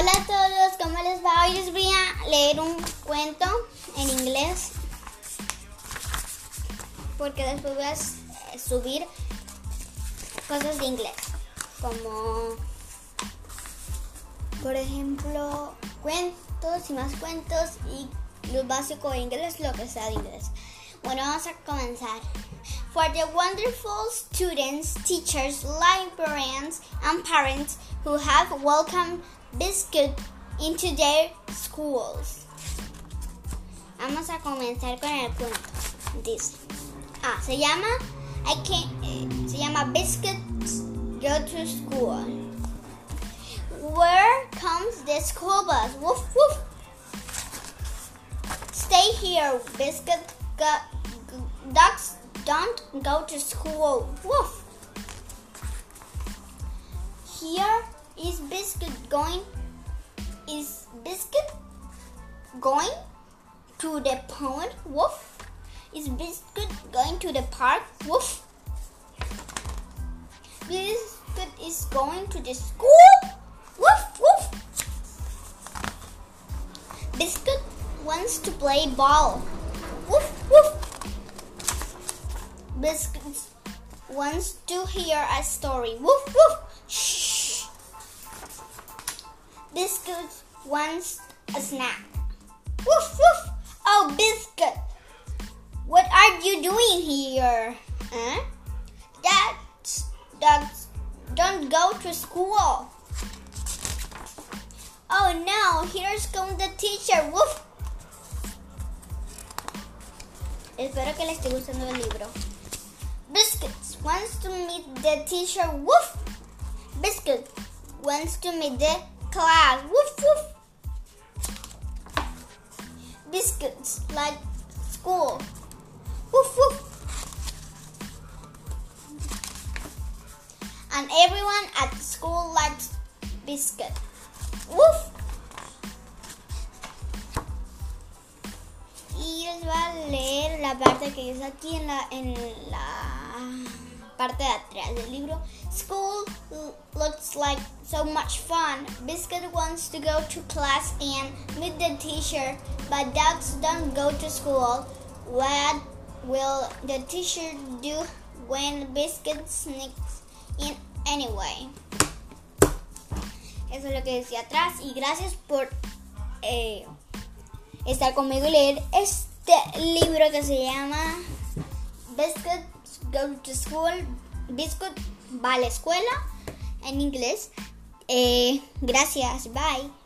Hola a todos, ¿cómo les va? Hoy les voy a leer un cuento en inglés porque después voy a subir cosas de inglés como por ejemplo cuentos y más cuentos y lo básico de inglés, lo que sea de inglés. Bueno, vamos a comenzar. For the wonderful students, teachers, librarians, and parents who have welcomed biscuit into their schools. Vamos a comenzar con el cuento. Dice, ah, se llama, I can't, eh, se llama Biscuits Go to School. Where comes the school bus? Woof woof. Stay here, Biscuit. Ducks don't go to school. Woof. Here is Biscuit going? Is Biscuit going to the pond? Woof. Is Biscuit going to the park? Woof. Biscuit is going to the school? Woof woof. Biscuit wants to play ball. Woof woof. Biscuit wants to hear a story. Woof woof. Shh. Biscuit wants a snack. Woof woof! Oh, Biscuit! What are you doing here? Huh? That's, dogs don't go to school. Oh no, here's come the teacher. Woof! Espero que les esté gustando el libro. Biscuit wants to meet the teacher. Woof! Biscuit wants to meet the class. Woof woof. Biscuits like school. Woof woof. And everyone at school likes biscuit. Woof. Y les voy a leer la parte que dice aquí en la en la parte de atrás del libro. School looks like so much fun. Biscuit wants to go to class and meet the teacher, but dogs don't go to school. What will the teacher do when Biscuit sneaks in anyway? Eso es lo que decía atrás y gracias por eh, estar conmigo y leer este libro que se llama Biscuit Go to School. Biscuit va a la escuela en inglés. Eh, gracias, bye.